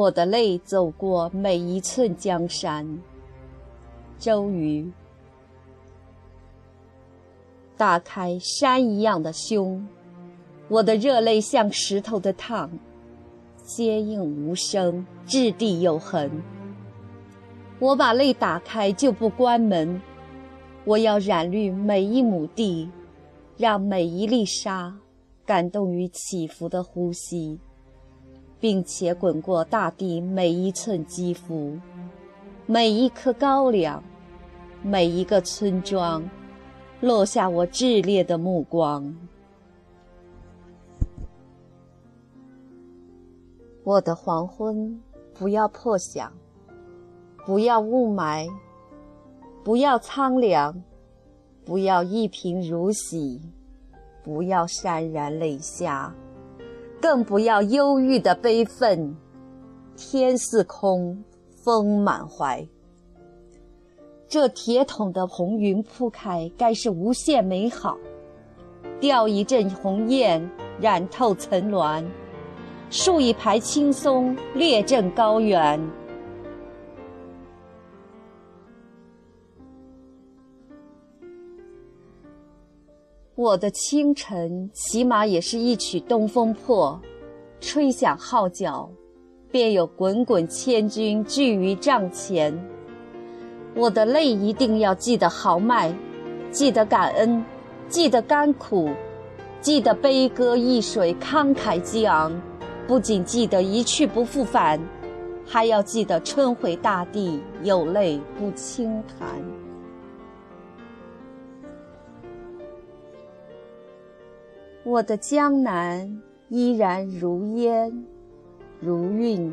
我的泪走过每一寸江山。周瑜，打开山一样的胸，我的热泪像石头的烫，坚硬无声，掷地有痕。我把泪打开就不关门，我要染绿每一亩地，让每一粒沙感动于起伏的呼吸，并且滚过大地每一寸肌肤，每一颗高粱，每一个村庄，落下我炽烈的目光。我的黄昏，不要破晓。不要雾霾，不要苍凉，不要一贫如洗，不要潸然泪下，更不要忧郁的悲愤。天似空，风满怀。这铁桶的红云铺开，该是无限美好。钓一阵鸿雁，染透层峦；竖一排青松，列阵高原。我的清晨，起码也是一曲东风破，吹响号角，便有滚滚千军聚于帐前。我的泪一定要记得豪迈，记得感恩，记得甘苦，记得悲歌易水慷慨激昂，不仅记得一去不复返，还要记得春回大地有泪不轻弹。我的江南依然如烟，如韵，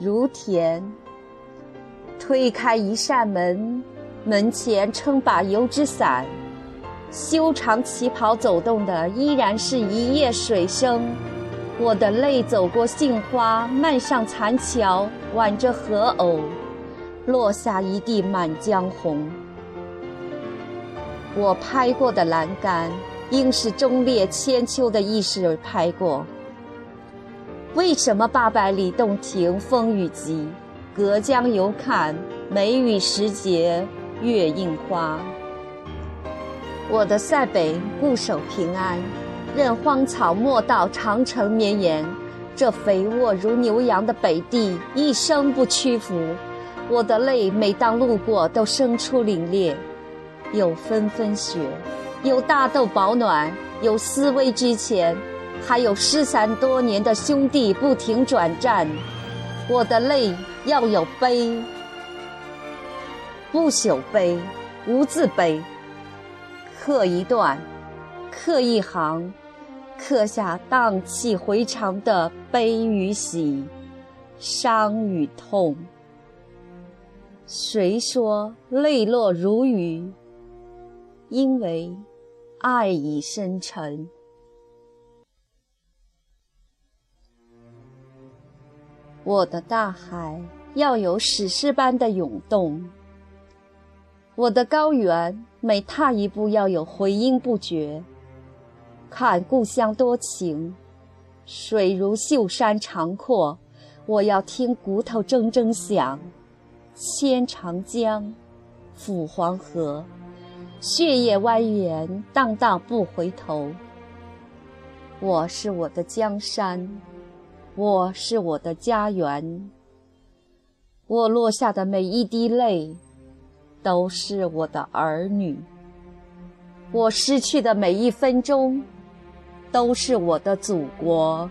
如甜。推开一扇门，门前撑把油纸伞，修长旗袍走动的依然是一夜水声。我的泪走过杏花，漫上残桥，挽着荷藕，落下一地满江红。我拍过的栏杆。应是忠烈千秋的意识而拍过。为什么八百里洞庭风雨急，隔江犹看梅雨时节月映花？我的塞北固守平安，任荒草没到长城绵延。这肥沃如牛羊的北地一生不屈服。我的泪每当路过都生出凛冽，有纷纷雪。有大豆保暖，有思维之前，还有失散多年的兄弟不停转战。我的泪要有悲，不朽悲，无字悲。刻一段，刻一行，刻下荡气回肠的悲与喜，伤与痛。谁说泪落如雨？因为。爱已深沉，我的大海要有史诗般的涌动；我的高原每踏一步要有回音不绝。看故乡多情，水如秀山长阔，我要听骨头铮铮响，牵长江，抚黄河。血液蜿蜒，荡荡不回头。我是我的江山，我是我的家园。我落下的每一滴泪，都是我的儿女。我失去的每一分钟，都是我的祖国。